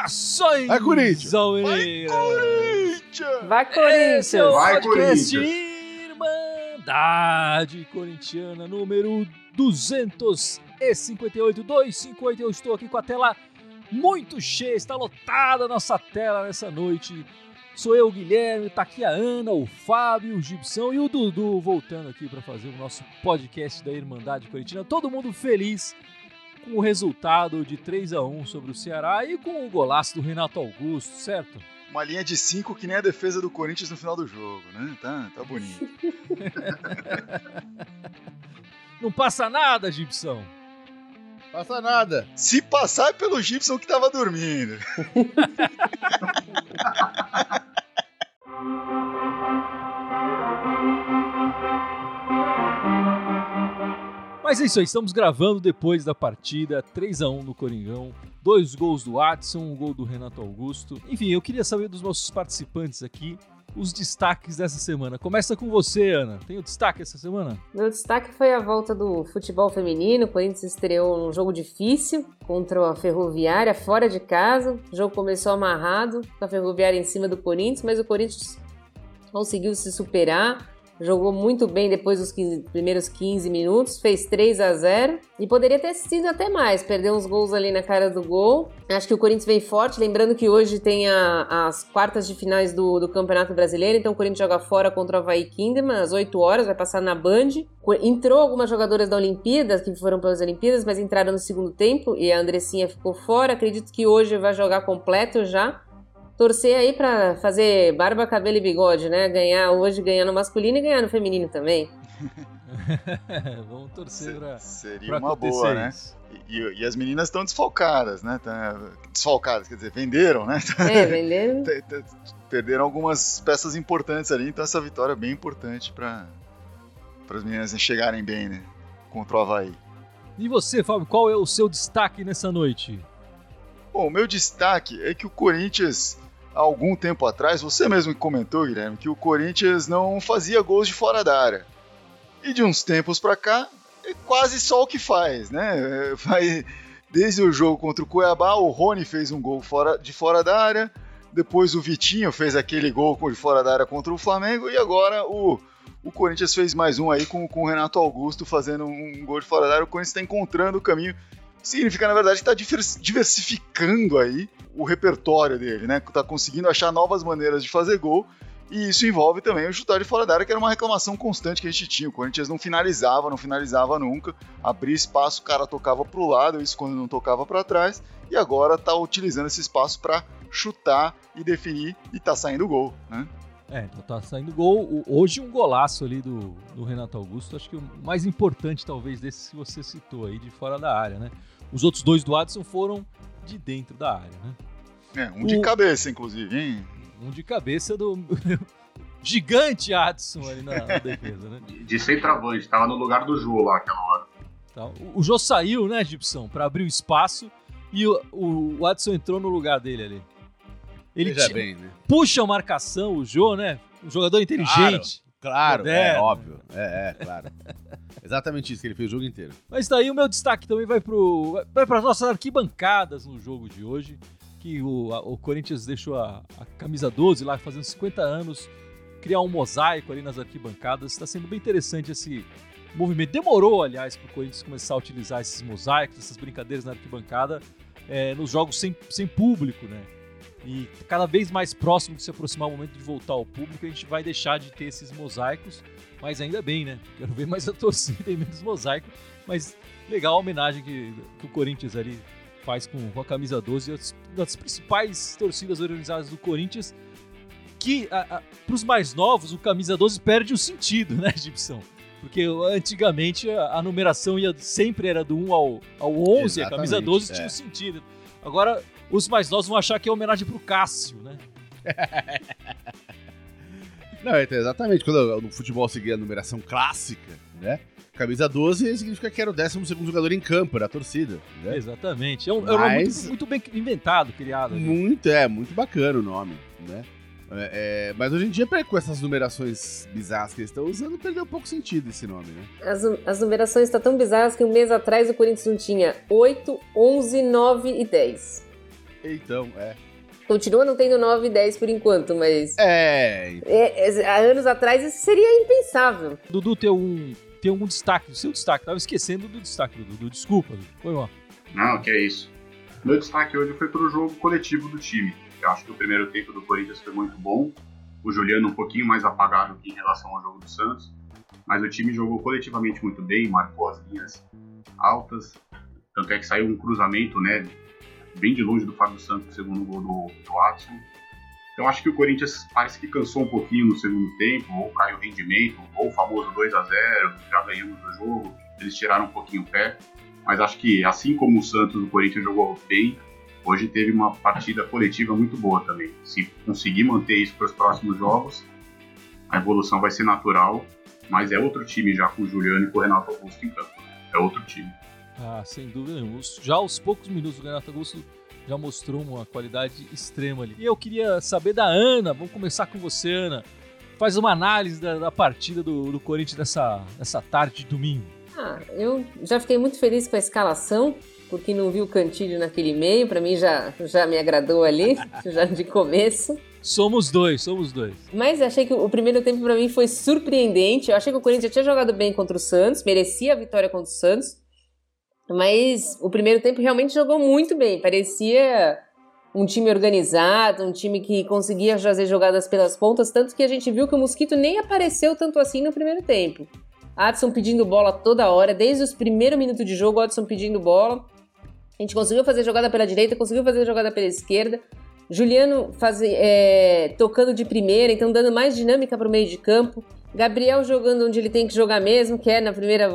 Saudações! Vai, Corinthians! Vai, Esse é o Corinthians! Vai, podcast Corinthians! Irmandade Corintiana número 258, 258. Eu estou aqui com a tela muito cheia, está lotada a nossa tela nessa noite. Sou eu, o Guilherme, tá aqui a Ana, o Fábio, o Gibson e o Dudu voltando aqui para fazer o nosso podcast da Irmandade Corintiana. Todo mundo feliz com o resultado de 3 a 1 sobre o Ceará e com o golaço do Renato Augusto, certo? Uma linha de 5 que nem a defesa do Corinthians no final do jogo, né? Tá, tá bonito. Não passa nada, Gibson. Passa nada. Se passar é pelo Gibson que tava dormindo. Mas é isso aí, estamos gravando depois da partida, 3 a 1 no Coringão, dois gols do Watson, um gol do Renato Augusto. Enfim, eu queria saber dos nossos participantes aqui os destaques dessa semana. Começa com você, Ana. Tem o destaque essa semana? Meu destaque foi a volta do futebol feminino. O Corinthians estreou um jogo difícil contra a Ferroviária, fora de casa. O jogo começou amarrado, com a Ferroviária em cima do Corinthians, mas o Corinthians conseguiu se superar. Jogou muito bem depois dos 15 primeiros 15 minutos, fez 3 a 0 e poderia ter sido até mais, perdeu uns gols ali na cara do gol. Acho que o Corinthians vem forte, lembrando que hoje tem a- as quartas de finais do, do Campeonato Brasileiro, então o Corinthians joga fora contra o Havaí Kingdom às 8 horas, vai passar na Band. Entrou algumas jogadoras da Olimpíada, que foram pelas Olimpíadas, mas entraram no segundo tempo e a Andressinha ficou fora. Acredito que hoje vai jogar completo já torcer aí pra fazer barba, cabelo e bigode, né? Ganhar hoje, ganhar no masculino e ganhar no feminino também. Vamos torcer pra, Seria pra uma boa, né? E, e- as meninas estão desfalcadas, né? Tá- desfalcadas, quer dizer, venderam, né? É, te- Perderam algumas peças importantes ali, então essa vitória é bem importante para as meninas chegarem bem, né? Contra o Havaí. E você, Fábio, qual é o seu destaque nessa noite? Bom, o meu destaque é que o Corinthians, algum tempo atrás, você mesmo comentou, Guilherme, que o Corinthians não fazia gols de fora da área. E de uns tempos pra cá, é quase só o que faz, né? É, Vai, desde o jogo contra o Cuiabá, o Rony fez um gol fora, de fora da área, depois o Vitinho fez aquele gol de fora da área contra o Flamengo, e agora o, o Corinthians fez mais um aí com, com o Renato Augusto fazendo um gol de fora da área. O Corinthians está encontrando o caminho significa, na verdade, que está diversificando aí o repertório dele, né? Tá conseguindo achar novas maneiras de fazer gol. E isso envolve também o chutar de fora da área, que era uma reclamação constante que a gente tinha. O Corinthians não finalizava, não finalizava nunca. Abria espaço, o cara tocava pro lado, isso quando não tocava para trás. E agora tá utilizando esse espaço para chutar e definir e tá saindo gol, né? É, então tá saindo gol. Hoje um golaço ali do, do Renato Augusto. Acho que o mais importante, talvez, desses que você citou aí, de fora da área, né? Os outros dois do Adson foram de dentro da área, né? É, um de O- cabeça, inclusive, hein? Um de cabeça do gigante Adson ali na, na defesa, né? De centroavante, tava no lugar do Jô lá aquela hora. Tá, O, o Jô saiu, né, Gibson, pra abrir o espaço e o, o, o Adson entrou no lugar dele ali. Ele Veja bem, né? puxa a marcação, o Jô, né? Um jogador inteligente. Claro, é Moderno. óbvio. É, é, claro. Exatamente isso que ele fez o jogo inteiro. Mas daí o meu destaque também vai para nossas arquibancadas no jogo de hoje, que o, a- o Corinthians deixou a, a camisa 12 lá fazendo 50 anos, criar um mosaico ali nas arquibancadas. Está sendo bem interessante esse movimento. Demorou, aliás, para o Corinthians começar a utilizar esses mosaicos, essas brincadeiras na arquibancada é, nos jogos sem, sem público, né? E cada vez mais próximo de se aproximar o momento de voltar ao público, a gente vai deixar de ter esses mosaicos, mas ainda bem, né? Quero ver mais a torcida e menos mosaico, mas legal a homenagem que, que o Corinthians ali faz com, com a camisa 12, as- uma das principais torcidas organizadas do Corinthians, que para os mais novos, o camisa 12 perde o sentido, né, Gibson? Porque antigamente a, a numeração ia, sempre era do 1 ao, ao 11, a camisa Exatamente, 12 tinha é. um sentido. Agora, os mais novos vão achar que é homenagem pro Cássio, né? Não, é, exatamente. Quando no futebol seguia a numeração clássica, né? Camisa 12 significa que era o 12 jogador em campo, era a torcida. Né? Exatamente. É um, é um nome Mas- muito, muito bem inventado, criado. ali. Muito, é, muito bacana o nome, né? É, é, mas hoje em dia, com essas numerações bizarras que eles estão usando, perdeu um pouco sentido esse nome, né? As, as numerações estão tão bizarras que um mês atrás o Corinthians não tinha 8, 11, 9 e 10. Então, é. Continua não tendo 9 e 10 por enquanto, mas. É. é, é há anos atrás isso seria impensável. Dudu tem um, tem um destaque, o seu destaque. Tava esquecendo do destaque do Dudu. Desculpa, Dudu. Foi mal. Não, que é isso. Meu destaque hoje foi para o jogo coletivo do time. Eu acho que o primeiro tempo do Corinthians foi muito bom. O Juliano um pouquinho mais apagado em relação ao jogo do Santos. Mas o time jogou coletivamente muito bem, marcou as linhas altas. Tanto é que saiu um cruzamento, né? Bem de longe do Fábio Santos, segundo gol do, do Watson. Então acho que o Corinthians parece que cansou um pouquinho no segundo tempo, ou caiu o rendimento, ou o famoso 2 a 0 já ganhamos o jogo, eles tiraram um pouquinho o pé. Mas acho que assim como o Santos, o Corinthians jogou bem, hoje teve uma partida coletiva muito boa também. Se conseguir manter isso para os próximos jogos, a evolução vai ser natural, mas é outro time já com o Juliano e com o Renato Augusto em campo. É outro time. Ah, sem dúvida nenhuma. Já aos poucos minutos o Renato Augusto já mostrou uma qualidade extrema ali. E eu queria saber da Ana, vamos começar com você, Ana. Faz uma análise da, da partida do, do Corinthians nessa, nessa tarde de domingo. Ah, eu já fiquei muito feliz com a escalação, porque não vi o Cantilho naquele meio, para mim já, já me agradou ali, já de começo. Somos dois, somos dois. Mas achei que o primeiro tempo para mim foi surpreendente. Eu achei que o Corinthians tinha jogado bem contra o Santos, merecia a vitória contra o Santos. Mas o primeiro tempo realmente jogou muito bem. Parecia um time organizado, um time que conseguia fazer jogadas pelas pontas, tanto que a gente viu que o Mosquito nem apareceu tanto assim no primeiro tempo. Adson pedindo bola toda hora, desde os primeiros minutos de jogo, Adson pedindo bola. A gente conseguiu fazer jogada pela direita, conseguiu fazer jogada pela esquerda. Juliano faz, é, tocando de primeira, então dando mais dinâmica para o meio de campo. Gabriel jogando onde ele tem que jogar mesmo, que é na primeira,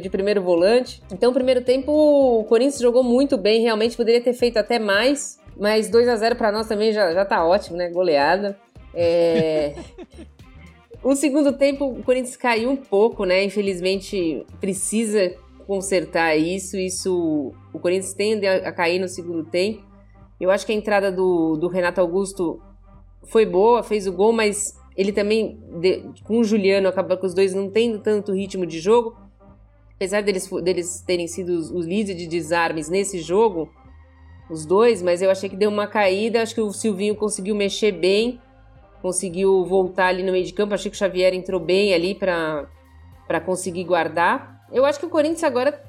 de primeiro volante. Então, primeiro tempo, o Corinthians jogou muito bem, realmente poderia ter feito até mais, mas 2 a 0 para nós também já, já tá ótimo, né? Goleada. É... o segundo tempo, o Corinthians caiu um pouco, né? Infelizmente, precisa consertar isso. Isso, o Corinthians tende a, cair no segundo tempo. Eu acho que a entrada do, do Renato Augusto foi boa, fez o gol, mas ele também, de, com o Juliano, acaba com os dois não tendo tanto ritmo de jogo. Apesar deles, deles terem sido os, os líderes de desarmes nesse jogo, os dois, mas eu achei que deu uma caída. Acho que o Silvinho conseguiu mexer bem, conseguiu voltar ali no meio de campo. Achei que o Xavier entrou bem ali para conseguir guardar. Eu acho que o Corinthians agora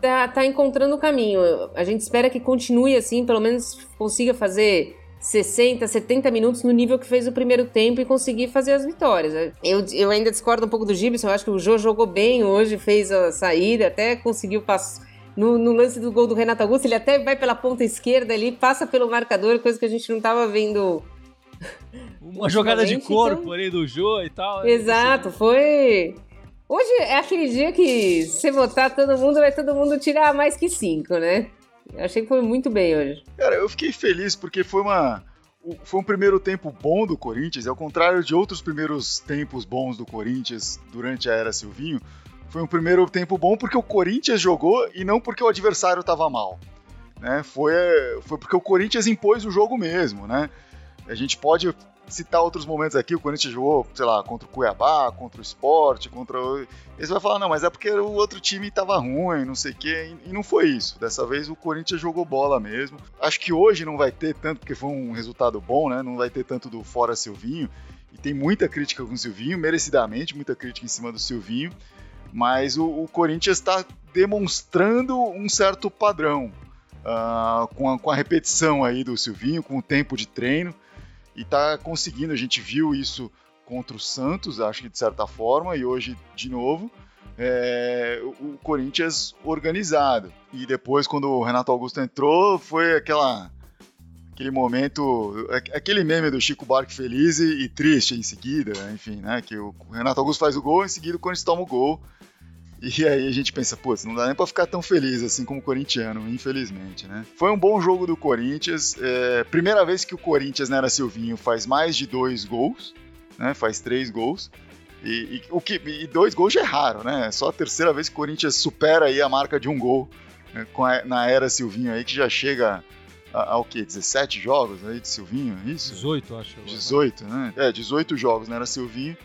tá, tá encontrando o caminho. A gente espera que continue assim, pelo menos consiga fazer 60, 70 minutos no nível que fez o primeiro tempo e conseguir fazer as vitórias. Eu, eu ainda discordo um pouco do Gibson, eu acho que o Jô jogou bem hoje, fez a saída, até conseguiu passar. No, no, lance do gol do Renato Augusto, ele até vai pela ponta esquerda ali, passa pelo marcador, coisa que a gente não estava vendo. Uma jogada de corpo então... ali do Jô e tal. Né? Exato, foi. Hoje é aquele dia que se votar todo mundo, vai todo mundo tirar mais que cinco, né? Eu achei que foi muito bem hoje. Cara, eu fiquei feliz porque foi uma. Foi um primeiro tempo bom do Corinthians, ao contrário de outros primeiros tempos bons do Corinthians durante a era Silvinho. Foi um primeiro tempo bom porque o Corinthians jogou e não porque o adversário estava mal. Né? Foi, foi porque o Corinthians impôs o jogo mesmo. Né? A gente pode citar outros momentos aqui, o Corinthians jogou, sei lá, contra o Cuiabá, contra o Sport, contra o... Eles vão falar, não, mas é porque o outro time tava ruim, não sei o quê, e não foi isso. Dessa vez o Corinthians jogou bola mesmo. Acho que hoje não vai ter tanto, porque foi um resultado bom, né? Não vai ter tanto do fora Silvinho, e tem muita crítica com o Silvinho, merecidamente, muita crítica em cima do Silvinho, mas o, o Corinthians está demonstrando um certo padrão. Uh, com, a, com a repetição aí do Silvinho, com o tempo de treino e tá conseguindo. A gente viu isso contra o Santos, acho que de certa forma, e hoje de novo. É, o Corinthians organizado. E depois, quando o Renato Augusto entrou, foi aquela aquele momento, aquele meme do Chico Barque feliz e, e triste em seguida, enfim, né? Que o Renato Augusto faz o gol, em seguida o Corinthians toma o gol. E aí a gente pensa, putz, não dá nem pra ficar tão feliz assim como corintiano, infelizmente, né? Foi um bom jogo do Corinthians. É, primeira vez que o Corinthians, né, era Silvinho, faz mais de dois gols, né? Faz três gols. E, e, o que, e dois gols já é raro, né? É só a terceira vez que o Corinthians supera aí a marca de um gol né, a, na era Silvinho aí, que já chega Há o quê? 17 jogos aí de Silvinho, é isso? 18, acho. Agora. 18, né? É, 18 jogos, né? Era Silvinho.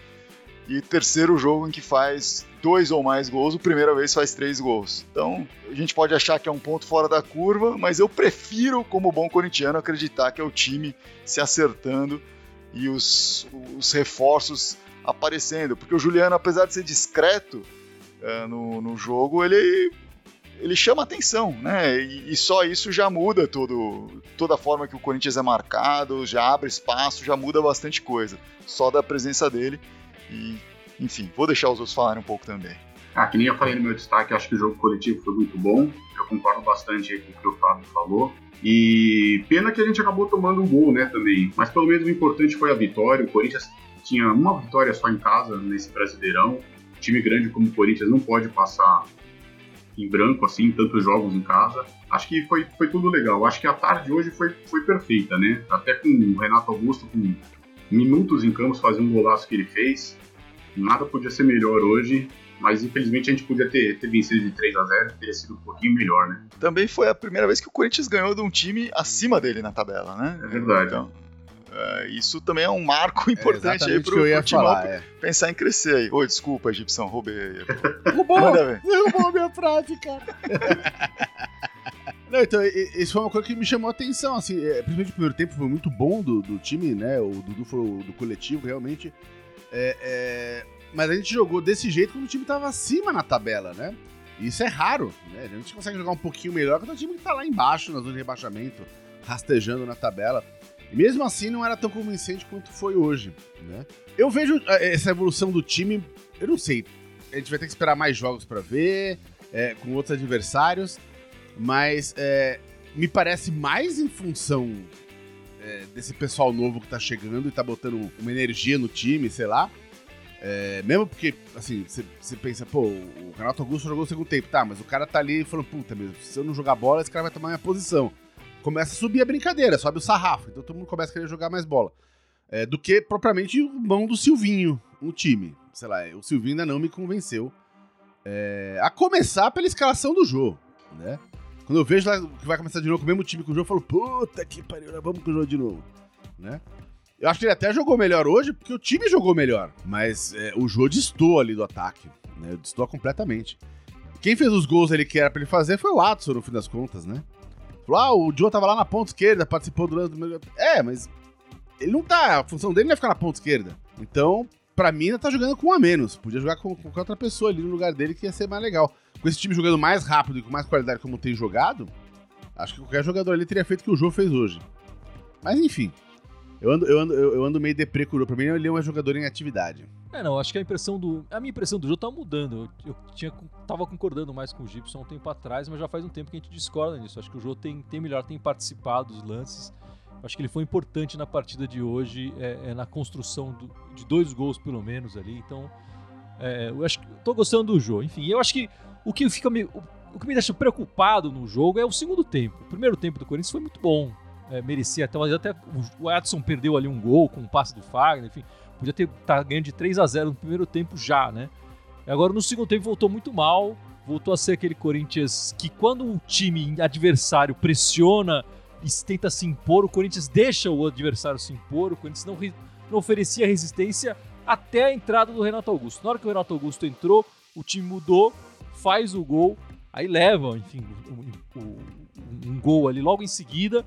E terceiro jogo em que faz dois ou mais gols, o primeira vez faz três gols. Então, a gente pode achar que é um ponto fora da curva, mas eu prefiro, como bom corintiano, acreditar que é o time se acertando e os, os reforços aparecendo. Porque o Juliano, apesar de ser discreto uh, no, no jogo, ele ele chama atenção, né? E, e, só isso já muda todo, toda a forma que o Corinthians é marcado, já abre espaço, já muda bastante coisa. Só da presença dele. E, enfim, vou deixar os outros falarem um pouco também. Ah, que nem eu falei no meu destaque, acho que o jogo coletivo foi muito bom. Eu concordo bastante com o que o Fábio falou. E pena que a gente acabou tomando um gol, né, também. Mas pelo menos o importante foi a vitória. O Corinthians tinha uma vitória só em casa nesse Brasileirão. time grande como o Corinthians não pode passar em branco, assim, tantos jogos em casa. Acho que foi, foi tudo legal. Acho que a tarde hoje foi, foi perfeita, né? Até com o Renato Augusto, com minutos em campo, fazer um golaço que ele fez. Nada podia ser melhor hoje, mas infelizmente a gente podia ter, ter vencido de 3 a 0 teria sido um pouquinho melhor, né? Também foi a primeira vez que o Corinthians ganhou de um time acima dele na tabela, né? É verdade. Então, uh, isso também é um marco importante é aí pro, pro Timão é. pensar em crescer aí. Oi, desculpa, Egipção, roubei aí. Roubou! Roubou minha frase, cara. Não, então, isso foi uma coisa que me chamou a atenção, assim, é, principalmente o primeiro tempo foi muito bom do, do time, né, o Dudu foi o, do coletivo, realmente, é, é, mas a gente jogou desse jeito quando o time tava acima na tabela, né, isso é raro, né, a gente consegue jogar um pouquinho melhor quando o time tá lá embaixo, na zona de rebaixamento, rastejando na tabela, e mesmo assim não era tão convincente quanto foi hoje, né. Eu vejo é, essa evolução do time, eu não sei, a gente vai ter que esperar mais jogos para ver, é, com outros adversários, mas é, me parece mais em função é, desse pessoal novo que tá chegando e tá botando uma energia no time, sei lá. É, mesmo porque, assim, você pensa, pô, o Renato Augusto jogou o segundo tempo, tá, mas o cara tá ali falando, puta mesmo, se eu não jogar bola, esse cara vai tomar minha posição. Começa a subir a brincadeira, sobe o sarrafo, então todo mundo começa a querer jogar mais bola. É, do que propriamente o mão do Silvinho no time. Sei lá, o Silvinho ainda não me convenceu. É, a começar pela escalação do jogo, né? Quando eu vejo lá que vai começar de novo com o mesmo time que o jogo, eu falo, puta que pariu, vamos com o jogo de novo, né? Eu acho que ele até jogou melhor hoje, porque o time jogou melhor. Mas é, o jogo distou ali do ataque, né? Completamente. Quem fez os gols ali que era pra ele fazer foi o Watson, no fim das contas, né? Falou, ah, o Joe tava lá na ponta esquerda, participou do lance É, mas ele não tá. A função dele não é ficar na ponta esquerda. Então, pra mim, ele tá jogando com um a menos. Podia jogar com, com qualquer outra pessoa ali no lugar dele que ia ser mais legal com esse time jogando mais rápido e com mais qualidade como tem jogado, acho que qualquer jogador ali teria feito o que o Jô fez hoje. Mas enfim, eu ando, eu ando, eu ando meio deprê com o Jô. Pra mim, ele é um jogador em atividade. É, não, acho que a impressão do. A minha impressão do Jô tá mudando. Eu, eu tinha, tava concordando mais com o Gibson um tempo atrás, mas já faz um tempo que a gente discorda nisso. Acho que o Jô tem, tem melhor, tem participado dos lances. Acho que ele foi importante na partida de hoje, é, é na construção do, de dois gols, pelo menos, ali. Então, é, eu acho que tô gostando do Jô. Enfim, eu acho que o que fica me, o, o, que me deixa preocupado no jogo é o segundo tempo. O primeiro tempo do Corinthians foi muito bom. É, merecia até, até o Edson perdeu ali um gol com um passe do Fagner, enfim, podia ter tá ganhando de 3 a 0 no primeiro tempo já, né? Agora no segundo tempo voltou muito mal, voltou a ser aquele Corinthians que quando o time adversário pressiona tenta se impor, o Corinthians deixa o adversário se impor, o Corinthians não, não oferecia resistência até a entrada do Renato Augusto. Na hora que o Renato Augusto entrou, o time mudou, faz o gol, aí leva, enfim, um, um, um gol ali logo em seguida.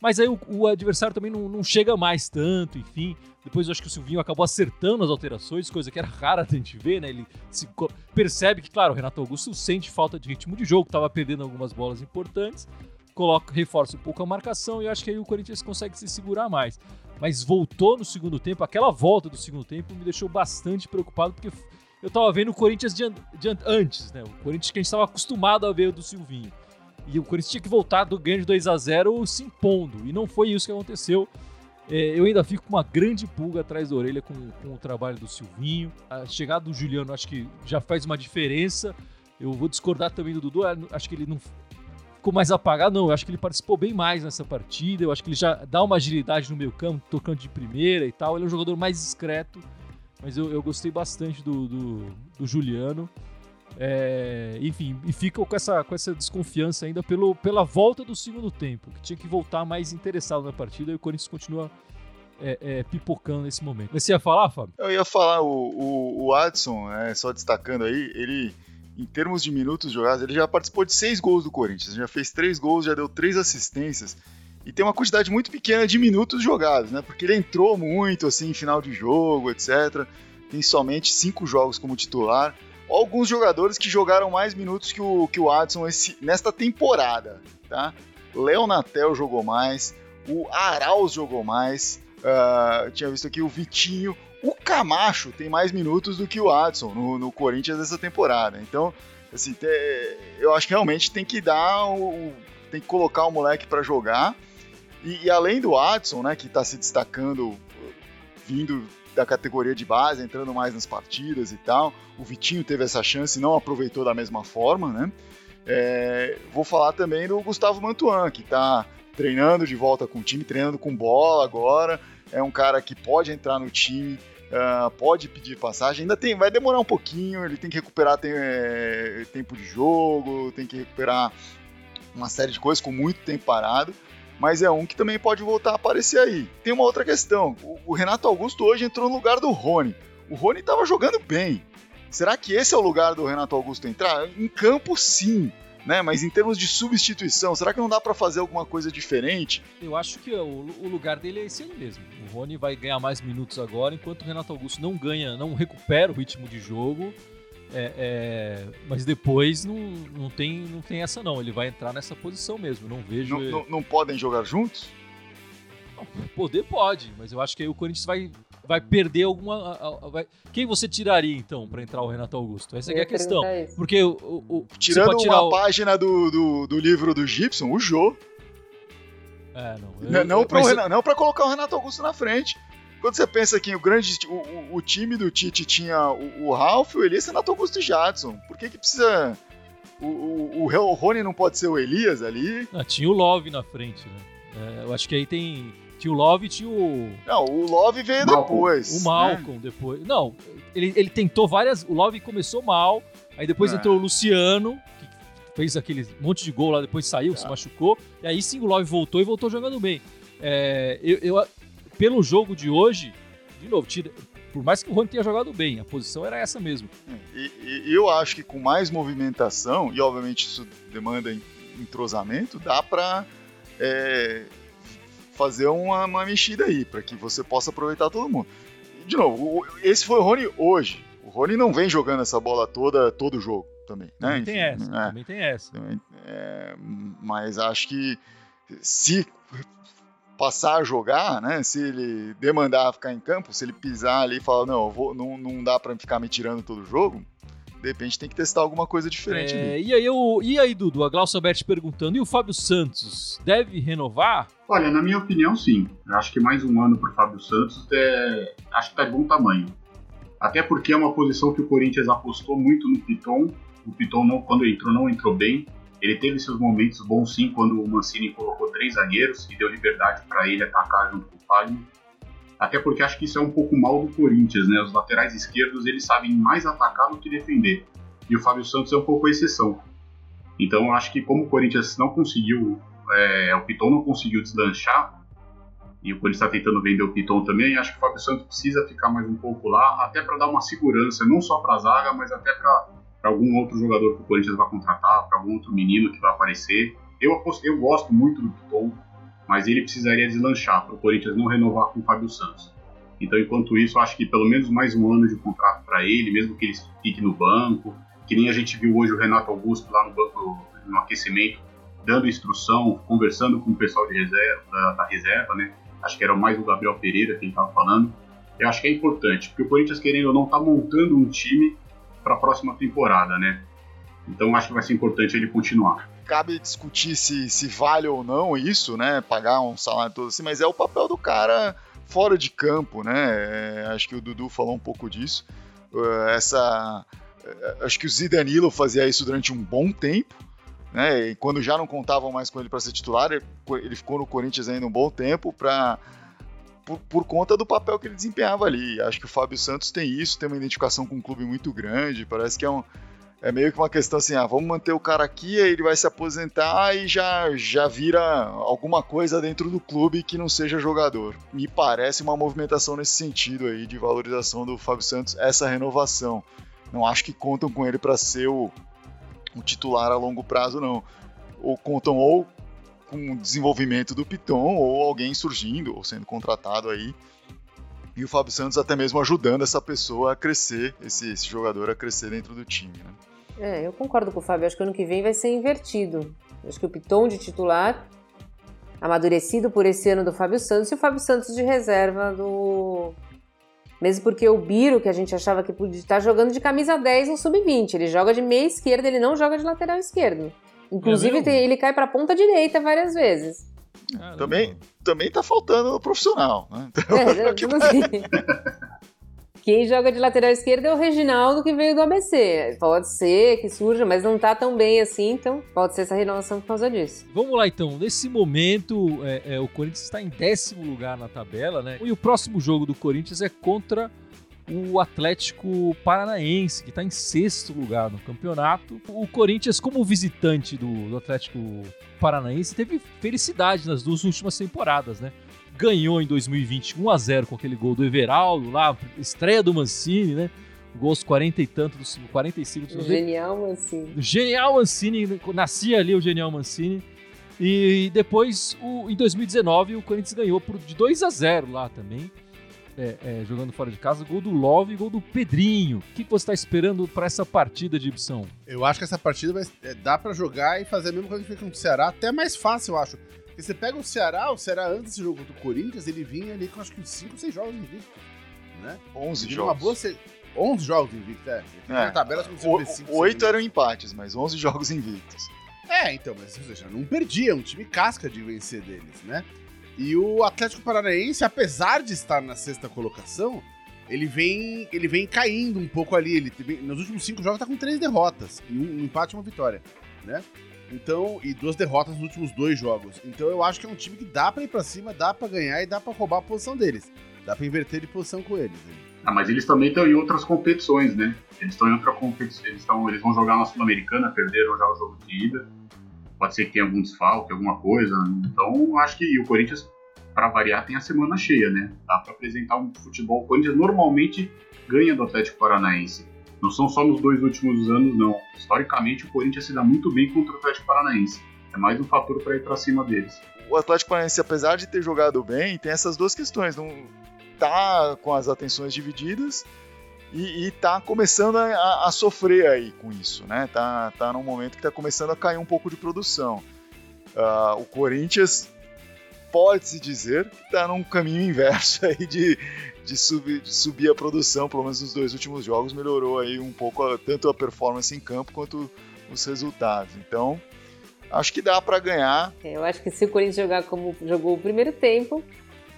Mas aí o, o adversário também não, não, chega mais tanto, enfim. Depois eu acho que o Silvinho acabou acertando as alterações, coisa que era rara a gente ver, né? Ele se, percebe que, claro, o Renato Augusto sente falta de ritmo de jogo, estava perdendo algumas bolas importantes, coloca, reforça um pouco a marcação e eu acho que aí o Corinthians consegue se segurar mais. Mas voltou no segundo tempo, aquela volta do segundo tempo me deixou bastante preocupado, porque eu tava vendo o Corinthians de, de antes, né? O Corinthians que a gente estava acostumado a ver do Silvinho. E o Corinthians tinha que voltar do ganho de 2 a 0 se impondo. E não foi isso que aconteceu. É, eu ainda fico com uma grande pulga atrás da orelha com, com, o trabalho do Silvinho. A chegada do Juliano acho que já faz uma diferença. Eu vou discordar também do Dudu. Acho que ele não ficou mais apagado. Não, eu acho que ele participou bem mais nessa partida. Eu acho que ele já dá uma agilidade no meio campo, tocando de primeira e tal. Ele é um jogador mais discreto mas eu, eu gostei bastante do, do, do Juliano. É, enfim, e fica com essa, com essa desconfiança ainda pelo, pela volta do segundo tempo, que tinha que voltar mais interessado na partida e o Corinthians continua é, é, pipocando nesse momento. Mas você ia falar, Fábio? Eu ia falar, o, o, o Adson, é, só destacando aí, ele, em termos de minutos jogados, ele já participou de seis gols do Corinthians, já fez três gols, já deu três assistências e tem uma quantidade muito pequena de minutos jogados, né? Porque ele entrou muito assim em final de jogo, etc. Tem somente cinco jogos como titular alguns jogadores que jogaram mais minutos que o, que o Adson esse, nesta temporada, tá? Leonatel jogou mais, o Arauz jogou mais, uh, tinha visto aqui o Vitinho, o Camacho tem mais minutos do que o Adson no, no Corinthians dessa temporada. Então, assim, te, eu acho que realmente tem que dar o, tem que colocar o moleque para jogar. E, e, além do Adson, né, que está se destacando, vindo da categoria de base, entrando mais nas partidas e tal. O Vitinho teve essa chance e não aproveitou da mesma forma, né? É, vou falar também do Gustavo Mantuan, que está treinando de volta com o time, treinando com bola agora. É um cara que pode entrar no time, uh, pode pedir passagem. Ainda tem, vai demorar um pouquinho, ele tem que recuperar tem, é, tempo de jogo, tem que recuperar uma série de coisas com muito tempo parado mas é um que também pode voltar a aparecer aí. Tem uma outra questão: o, Renato Augusto hoje entrou no lugar do Rony. O Rony estava jogando bem. Será que esse é o lugar do Renato Augusto entrar? Em campo, sim. Né? Mas em termos de substituição, será que não dá para fazer alguma coisa diferente? Eu acho que o, o, lugar dele é esse aí mesmo. O Rony vai ganhar mais minutos agora, enquanto o Renato Augusto não ganha, não recupera o ritmo de jogo. É, é, mas depois não, não, tem, não tem essa não. Ele vai entrar nessa posição mesmo. Não vejo. Não, não, não podem jogar juntos? Poder pode, mas eu acho que aí o Corinthians vai, vai perder alguma. Vai... Quem você tiraria então para entrar o Renato Augusto? Essa é a questão. Porque o, o, tirando uma o... página do, do, do, livro do Gibson, o Jô. É, não. Eu, não, para mas... não colocar o Renato Augusto na frente. Quando você pensa que o grande o, o time do Tite tinha o, o Ralf, o Elias, Renato Augusto e Jadson. Por que que precisa o, o, o Rony não pode ser o Elias ali? Ah, tinha o Love na frente, né? É, eu acho que aí tem tinha o Love e tinha o. Não, o Love veio Malcolm. depois. O né? Malcolm né? depois. Não, ele, ele tentou várias. O Love começou mal, aí depois é. entrou o Luciano, que fez aquele monte de gol lá, depois saiu, é. se machucou. E aí sim o Love voltou e voltou jogando bem. É, eu, eu, pelo jogo de hoje, de novo, tira, por mais que o Rony tenha jogado bem, a posição era essa mesmo. E, e eu acho que com mais movimentação, e obviamente isso demanda entrosamento, dá para é, fazer uma, uma, mexida aí, para que você possa aproveitar todo mundo. De novo, esse foi o Rony hoje. O Rony não vem jogando essa bola toda, todo jogo também. Né? Também tem essa, é, também tem essa. É, mas acho que se passar a jogar, né? Se ele demandar ficar em campo, se ele pisar ali e falar, não, vou, não, não dá para ficar me tirando todo o jogo, de repente tem que testar alguma coisa diferente. É, e, aí, eu, e aí, Dudu, a Glaucia Alberti perguntando, e o Fábio Santos deve renovar? Olha, na minha opinião, sim. Eu acho que mais um ano para o Fábio Santos é, acho que tá de bom tamanho. Até porque é uma posição que o Corinthians apostou muito no Piton. O Piton, não, quando entrou, não entrou bem. Ele teve seus momentos bons sim quando o Mancini colocou três zagueiros e deu liberdade para ele atacar junto com o Fagner. Até porque acho que isso é um pouco mal do Corinthians, né? Os laterais esquerdos eles sabem mais atacar do que defender. E o Fábio Santos é um pouco a exceção. Então acho que como o Corinthians não conseguiu, é, o Piton não conseguiu deslanchar, e o Corinthians está tentando vender o Piton também, acho que o Fábio Santos precisa ficar mais um pouco lá, até para dar uma segurança, não só para a zaga, mas até para algum outro jogador que o Corinthians vai contratar, para algum outro menino que vai aparecer. Eu, eu gosto muito do Piton, mas ele precisaria deslanchar para o Corinthians não renovar com o Fábio Santos. Então, enquanto isso, acho que pelo menos mais um ano de contrato para ele, mesmo que ele fique no banco, que nem a gente viu hoje o Renato Augusto lá no banco, no aquecimento, dando instrução, conversando com o pessoal de reserva, da, da reserva, né? Acho que era mais o Gabriel Pereira que ele estava falando. Eu acho que é importante, porque o Corinthians, querendo ou não, está montando um time para a próxima temporada, né? Então acho que vai ser importante ele continuar. Cabe discutir se, se vale ou não isso, né? Pagar um salário todo assim, mas é o papel do cara fora de campo, né? É, acho que o Dudu falou um pouco disso. Uh, essa, uh, acho que o Zidanilo fazia isso durante um bom tempo, né? E quando já não contavam mais com ele para ser titular, ele, ficou no Corinthians ainda um bom tempo para por, por, conta do papel que ele desempenhava ali. Acho que o Fábio Santos tem isso, tem uma identificação com um clube muito grande, parece que é um, É meio que uma questão assim, ah, vamos manter o cara aqui, aí ele vai se aposentar e já, já vira alguma coisa dentro do clube que não seja jogador. Me parece uma movimentação nesse sentido aí de valorização do Fábio Santos, essa renovação. Não acho que contam com ele para ser o, o titular a longo prazo, não. Ou contam ou com o desenvolvimento do Piton, ou alguém surgindo, ou sendo contratado aí. E o Fábio Santos até mesmo ajudando essa pessoa a crescer, esse, esse jogador a crescer dentro do time, né? É, eu concordo com o Fábio. Acho que ano que vem vai ser invertido. Acho que o Piton de titular, amadurecido por esse ano do Fábio Santos, e o Fábio Santos de reserva do. Mesmo porque o Biro, que a gente achava que podia estar jogando de camisa 10 no sub-20. Ele joga de meia esquerda, ele não joga de lateral esquerdo. Inclusive, é ele cai para ponta direita várias vezes. Também, também tá faltando no profissional, né? Então, é, tipo assim. Quem joga de lateral esquerda é o Reginaldo que veio do ABC. Pode ser que surja, mas não tá tão bem assim, então pode ser essa renovação por causa disso. Vamos lá então. Nesse momento, é, é, o Corinthians está em décimo lugar na tabela, né? E o próximo jogo do Corinthians é contra o Atlético Paranaense, que está em sexto lugar no campeonato. O Corinthians, como visitante do, do Atlético Paranaense, teve felicidade nas duas últimas temporadas, né? ganhou em 2020 1 a 0 com aquele gol do Everaldo lá, estreia do Mancini, né? Gols 40 e tanto, 45 do Genial Mancini. Genial Mancini, nascia ali o Genial Mancini. E depois, o, em 2019, o Corinthians ganhou por, de 2 a 0 lá também. É, é, jogando fora de casa, gol do Love e gol do Pedrinho. O que, você está esperando para essa partida de Ibson? Eu acho que essa partida vai, é, dá para jogar e fazer a mesma coisa que fez com o Ceará, até mais fácil, eu acho. Porque você pega o Ceará, o Ceará antes desse jogo do Corinthians, ele vinha ali com acho que 5, 6 jogos invictos. Né? 11 jogos. Uma boa se... 11 jogos invictos, é. é. Na tabela, o, 8 eram empates, mas 11 jogos invictos. É, então, mas ou seja, não perdia, um time casca de vencer deles, né? E o Atlético Paranaense, apesar de estar na sexta colocação, ele vem, ele vem caindo um pouco ali. Ele nos últimos cinco jogos tá com três derrotas e um, um empate e uma vitória, né? Então, e duas derrotas nos últimos dois jogos. Então eu acho que é um time que dá para ir para cima, dá para ganhar e dá para roubar a posição deles. Dá para inverter de posição com eles. Ah, mas eles também estão em outras competições, né? Eles estão em outra competição. Eles, estão, eles vão jogar na Sul-Americana, perderam já o jogo de ida. Pode ser que tenha algum desfalque, alguma coisa. Então, acho que o Corinthians, para variar, tem a semana cheia, né? Dá para apresentar um futebol. O Corinthians normalmente ganha do Atlético Paranaense. Não são só nos dois últimos anos, não. Historicamente, o Corinthians se dá muito bem contra o Atlético Paranaense. É mais um fator para ir para cima deles. O Atlético Paranaense, apesar de ter jogado bem, tem essas duas questões. Não tá com as atenções divididas e, e tá começando a, a, sofrer aí com isso, né? Tá, tá num momento que tá começando a cair um pouco de produção. Uh, o Corinthians pode-se dizer que está num caminho inverso aí de, de, subir, de subir a produção, pelo menos nos dois últimos jogos, melhorou aí um pouco a, tanto a performance em campo quanto os resultados. Então, acho que dá para ganhar. É, eu acho que se o Corinthians jogar como jogou o primeiro tempo,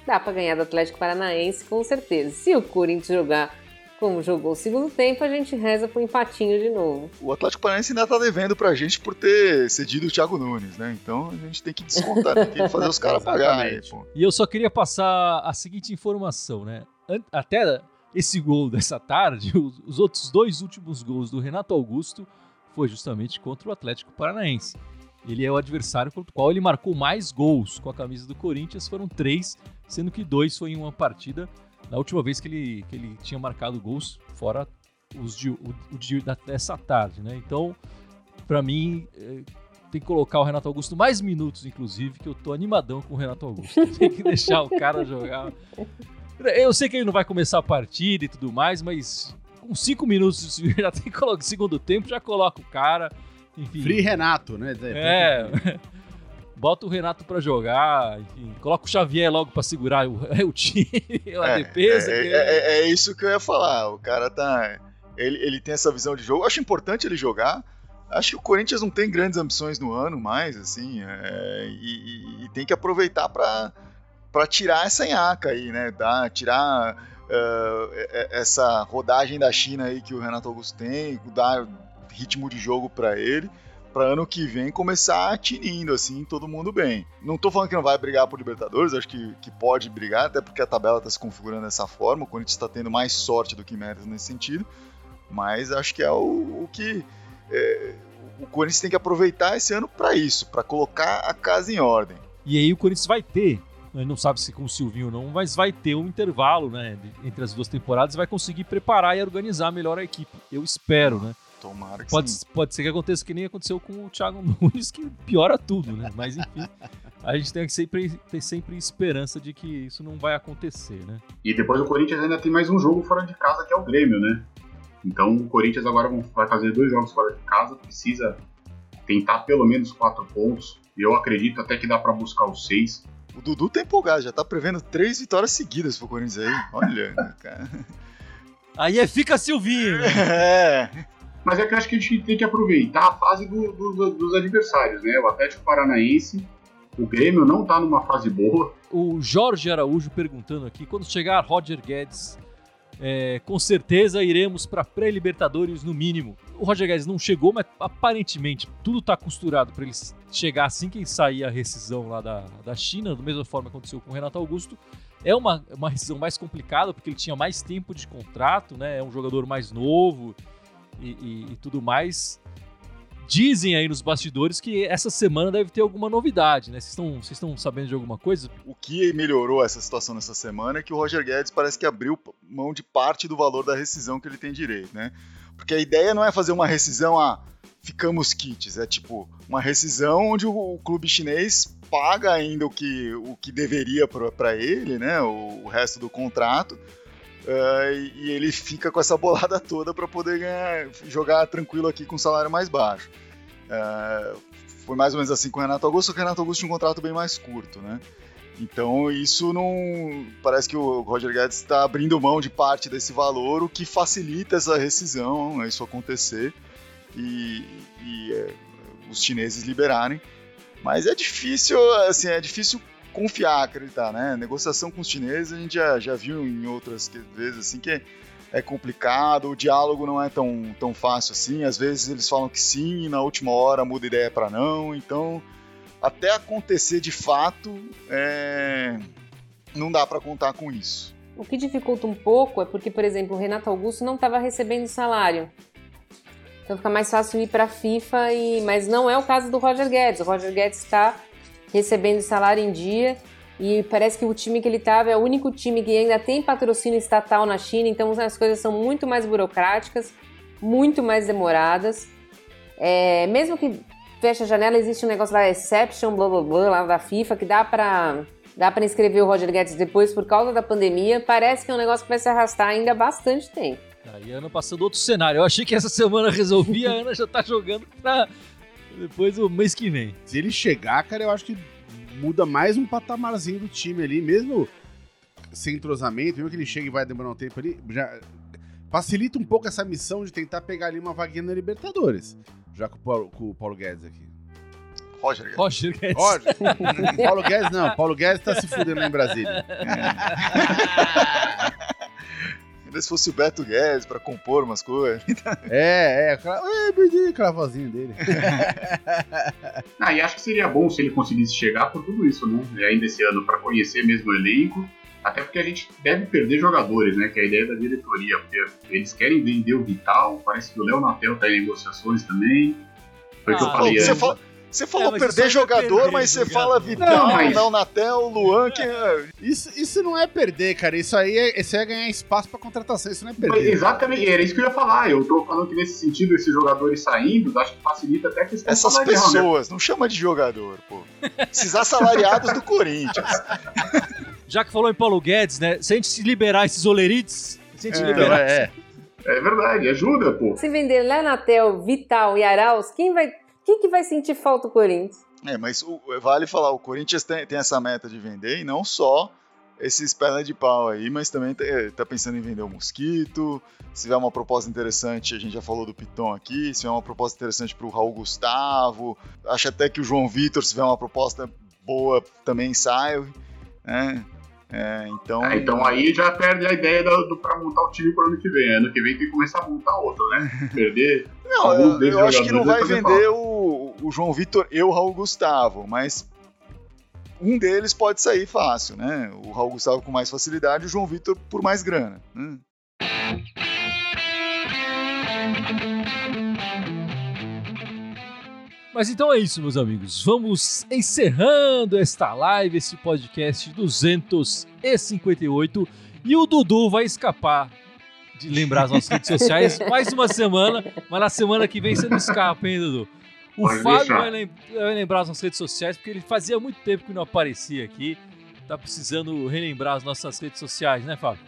dá para ganhar do Atlético Paranaense com certeza. Se o Corinthians jogar como jogou o segundo tempo, a gente reza pro empatinho de novo. O Atlético Paranaense ainda tá devendo pra gente por ter cedido o Thiago Nunes, né? Então a gente tem que descontar, tem que fazer os caras pagarem. E eu só queria passar a seguinte informação, né? Até esse gol dessa tarde, os outros dois últimos gols do Renato Augusto foi justamente contra o Atlético Paranaense. Ele é o adversário contra o qual ele marcou mais gols com a camisa do Corinthians, foram três, sendo que dois foi em uma partida na última vez que ele, que ele tinha marcado gols, fora os de, o, o de, dessa tarde, né? Então, para mim, é, tem que colocar o Renato Augusto mais minutos, inclusive, que eu tô animadão com o Renato Augusto. tem que deixar o cara jogar. Eu sei que ele não vai começar a partida e tudo mais, mas com cinco minutos já tem que colocar segundo tempo, já coloca o cara. Enfim. Free Renato, né? É. bota o Renato para jogar, enfim, coloca o Xavier logo para segurar o, o time, a é, defesa. É, é, é, isso que eu ia falar. O cara tá. Ele, ele tem essa visão de jogo. Eu acho importante ele jogar. Acho que o Corinthians não tem grandes ambições no ano mais, assim, é, e, e, tem que aproveitar para tirar essa nhaca aí, né? Tirar uh, essa rodagem da China aí que o Renato Augusto tem, dar ritmo de jogo para ele para ano que vem começar tinindo, assim, todo mundo bem. Não tô falando que não vai brigar por Libertadores, acho que, que pode brigar, até porque a tabela tá se configurando dessa forma, o Corinthians está tendo mais sorte do que méritos nesse sentido, mas acho que é o, o que é, o Corinthians tem que aproveitar esse ano para isso, para colocar a casa em ordem. E aí o Corinthians vai ter, né, não sabe se com o Silvinho ou não, mas vai ter um intervalo né, entre as duas temporadas e vai conseguir preparar e organizar melhor a equipe. Eu espero, né? Tomara que Pode, sim. pode ser que aconteça que nem aconteceu com o Thiago Nunes, que piora tudo, né? Mas enfim, a gente tem que sempre, ter sempre esperança de que isso não vai acontecer, né? E depois o Corinthians ainda tem mais um jogo fora de casa, que é o Grêmio, né? Então o Corinthians agora vai fazer dois jogos fora de casa, precisa tentar pelo menos quatro pontos. Eu acredito até que dá para buscar os seis. O Dudu tá empolgado, já tá prevendo três vitórias seguidas pro Corinthians aí. Olha, cara. Aí é fica Silvinho? É. Mas é que eu acho que a gente tem que aproveitar a fase do- do- dos adversários, né? O Atlético Paranaense, o Grêmio não tá numa fase boa. O Jorge Araújo perguntando aqui, quando chegar Roger Guedes, é, com certeza iremos para pré-libertadores no mínimo. O Roger Guedes não chegou, mas aparentemente tudo tá costurado para ele chegar assim que sair a rescisão lá da, da China, da mesma forma que aconteceu com o Renato Augusto. É uma, uma rescisão mais complicada, porque ele tinha mais tempo de contrato, né? É um jogador mais novo e, e- e tudo mais. Dizem aí nos bastidores que essa semana deve ter alguma novidade, né? Vocês estão, estão sabendo de alguma coisa? O que melhorou essa situação nessa semana é que o Roger Guedes parece que abriu mão de parte do valor da rescisão que ele tem direito, né? Porque a ideia não é fazer uma rescisão a ficamos kits, é tipo uma rescisão onde o, o clube chinês paga ainda o que, o que deveria para ele, né? O, o resto do contrato. Eh, e- ele fica com essa bolada toda para poder ganhar, jogar tranquilo aqui com um salário mais baixo. Eh, foi mais ou menos assim com o Renato Augusto, o Renato Augusto tinha um contrato bem mais curto, né? Então isso não. Parece que o Roger Guedes está abrindo mão de parte desse valor, o que facilita essa rescisão, né, isso acontecer e, e, é, os chineses liberarem. Mas é difícil, assim, é difícil confiar, acreditar, né? Negociação com os chineses a gente já, já viu em outras vezes assim que é, é complicado, o diálogo não é tão, tão fácil assim. Às vezes eles falam que sim e na última hora muda ideia para não. Então até acontecer de fato, é, não dá para contar com isso. O que dificulta um pouco é porque, por exemplo, o Renato Augusto não estava recebendo salário. Então fica mais fácil ir para a FIFA, e... mas não é o caso do Roger Guedes. O Roger Guedes está recebendo salário em dia e parece que o time que ele estava é o único time que ainda tem patrocínio estatal na China, então as coisas são muito mais burocráticas, muito mais demoradas. É, mesmo que feche a janela, existe um negócio lá, exception, blá blá blá, lá da FIFA, que dá para dá para inscrever o Roger Guedes depois por causa da pandemia. Parece que é um negócio que vai se arrastar ainda há bastante tempo. Aí a Ana passando outro cenário. Eu achei que essa semana resolvia, a Ana já tá jogando pra depois o mês que vem. Se ele chegar, cara, eu acho que muda mais um patamarzinho do time ali, mesmo sem entrosamento, mesmo que ele chegue e vai demorar um tempo ali, já facilita um pouco essa missão de tentar pegar ali uma vaguinha na Libertadores. Já com o Paulo, com o Paulo Guedes aqui. Roger Guedes. Roger Guedes. Roger, Paulo Guedes não, Paulo Guedes tá se fudendo lá em Brasília. Se fosse o Beto Guedes para compor umas coisas. É, é, aquela, é, perdi aquela vozinha dele. Ah, e acho que seria bom se ele conseguisse chegar por tudo isso, né? E ainda esse ano para conhecer mesmo o elenco. Até porque a gente deve perder jogadores, né? Que é a ideia da diretoria. Porque eles querem vender o Vital, parece que o Léo Natel tá em negociações também. Foi o que eu Ah, falei antes. fala- você falou É, mas perder é jogador, perder, mas você fala Vital, Não, mas- Não, Natel, Luan, que. Isso, isso não é perder, cara. Isso aí é, isso aí é ganhar espaço pra contratação. Isso não é Mas perder. Exatamente, era isso que eu ia falar. Eu tô falando que nesse sentido, esses jogadores saindo, acho que facilita até a questão Essas né? pessoas, não chama de jogador, pô. Esses assalariados do Corinthians. Já que falou em Paulo Guedes, né? Se a gente se liberar esses olerites, se a gente Então, liberar. é, É verdade, ajuda, pô. Se vender Lenatel, Vital e Arauz, quem vai, quem que vai sentir falta o Corinthians? É, mas o- vale falar, o Corinthians tem, tem essa meta de vender e não só esses pernas de pau aí, mas também tá, tá pensando em vender o Mosquito. Se tiver uma proposta interessante, a gente já falou do Piton aqui, se tiver uma proposta interessante pro Raul Gustavo, acho até que o João Vitor, se tiver uma proposta boa, também sai, né? É, então, Ah, então aí já perde a ideia do, do, pra montar o time pro ano que vem. Ano que vem tem que começar a montar outro, né? Perder. Não, eu, eu acho que não vai vender o, o João Vitor e o Raul Gustavo, mas um deles pode sair fácil, né? O Raul Gustavo com mais facilidade e o João Vitor por mais grana. né? Mas então é isso, meus amigos. Vamos encerrando esta live, esse podcast 258. E o Dudu vai escapar de lembrar as nossas redes sociais mais uma semana, mas na semana que vem você não escapa, hein, Dudu? O Pode Fábio vai, lem- vai lembrar as nossas redes sociais, porque ele fazia muito tempo que não aparecia aqui. Tá precisando relembrar as nossas redes sociais, né, Fábio?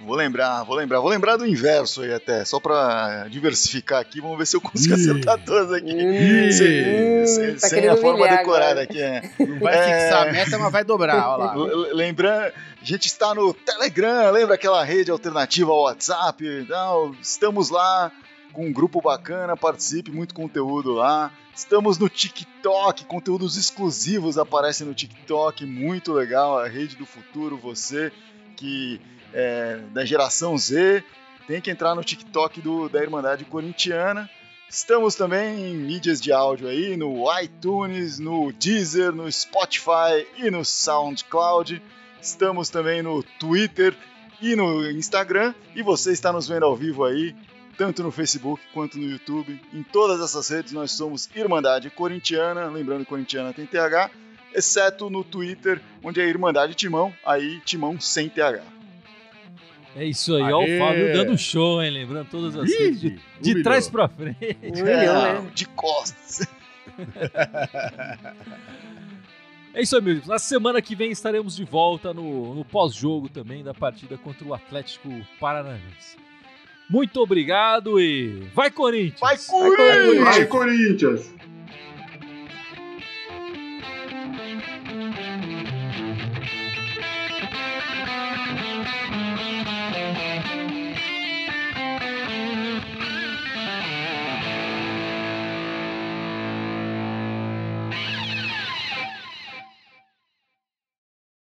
Vou lembrar, vou lembrar. Vou lembrar do inverso aí até, só pra diversificar aqui. Vamos ver se eu consigo acertar todas aqui. Sem, sem- tá sem querendo a forma decorada agora. aqui. É. Não vai É. fixar a meta, mas vai dobrar, olha lá. L- Lembrando, a gente está no Telegram, lembra aquela rede alternativa ao WhatsApp? Não, estamos lá com um grupo bacana, participe, muito conteúdo lá. Estamos no TikTok, conteúdos exclusivos aparecem no TikTok, muito legal, a rede do futuro, você que é da geração Z, tem que entrar no TikTok do, da Irmandade Corintiana. Estamos também em mídias de áudio aí, no iTunes, no Deezer, no Spotify e no SoundCloud. Estamos também no Twitter e no Instagram. E você está nos vendo ao vivo aí, tanto no Facebook quanto no YouTube. Em todas essas redes nós somos Irmandade Corintiana. Lembrando que Corintiana tem TH, exceto no Twitter, onde é Irmandade Timão, aí Timão sem TH. É isso aí, ó, o! Fábio dando show, hein? Lembrando todas as redes de, de trás pra frente. Humilhou, É, né? de costas. É isso aí, amigos. Na semana que vem estaremos de volta no, no pós-jogo também da partida contra o Atlético Paranaense. Muito obrigado e vai Corinthians! Vai, Corinthians! Corinthians! Vai, Corinthians!